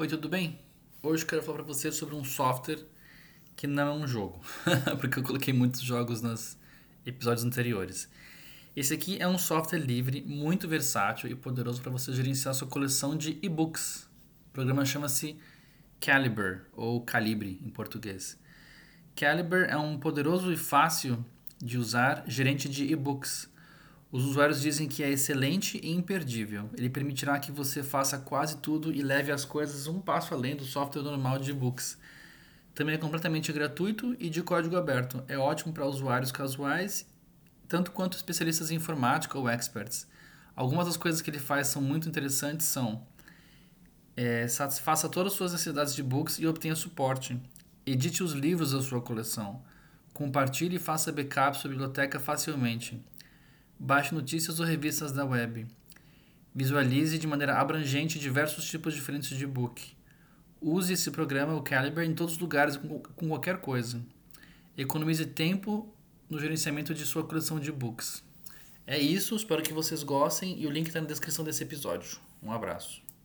Oi, tudo bem? Hoje eu quero falar para você sobre um software que não é um jogo, porque eu coloquei muitos jogos nos episódios anteriores. Esse aqui é um software livre, muito versátil e poderoso para você gerenciar sua coleção de e-books. O programa chama-se Calibre, ou Calibre em português. Calibre é um poderoso e fácil de usar gerente de e-books os usuários dizem que é excelente e imperdível. Ele permitirá que você faça quase tudo e leve as coisas um passo além do software normal de e-books. Também é completamente gratuito e de código aberto. É ótimo para usuários casuais, tanto quanto especialistas em informática ou experts. Algumas das coisas que ele faz são muito interessantes são é, satisfaça todas as suas necessidades de books e obtenha suporte. Edite os livros da sua coleção. Compartilhe e faça backup sua biblioteca facilmente. Baixe notícias ou revistas da web. Visualize de maneira abrangente diversos tipos diferentes de e-book. Use esse programa, o Calibre, em todos os lugares com, com qualquer coisa. Economize tempo no gerenciamento de sua coleção de e-books. É isso, espero que vocês gostem e o link está na descrição desse episódio. Um abraço.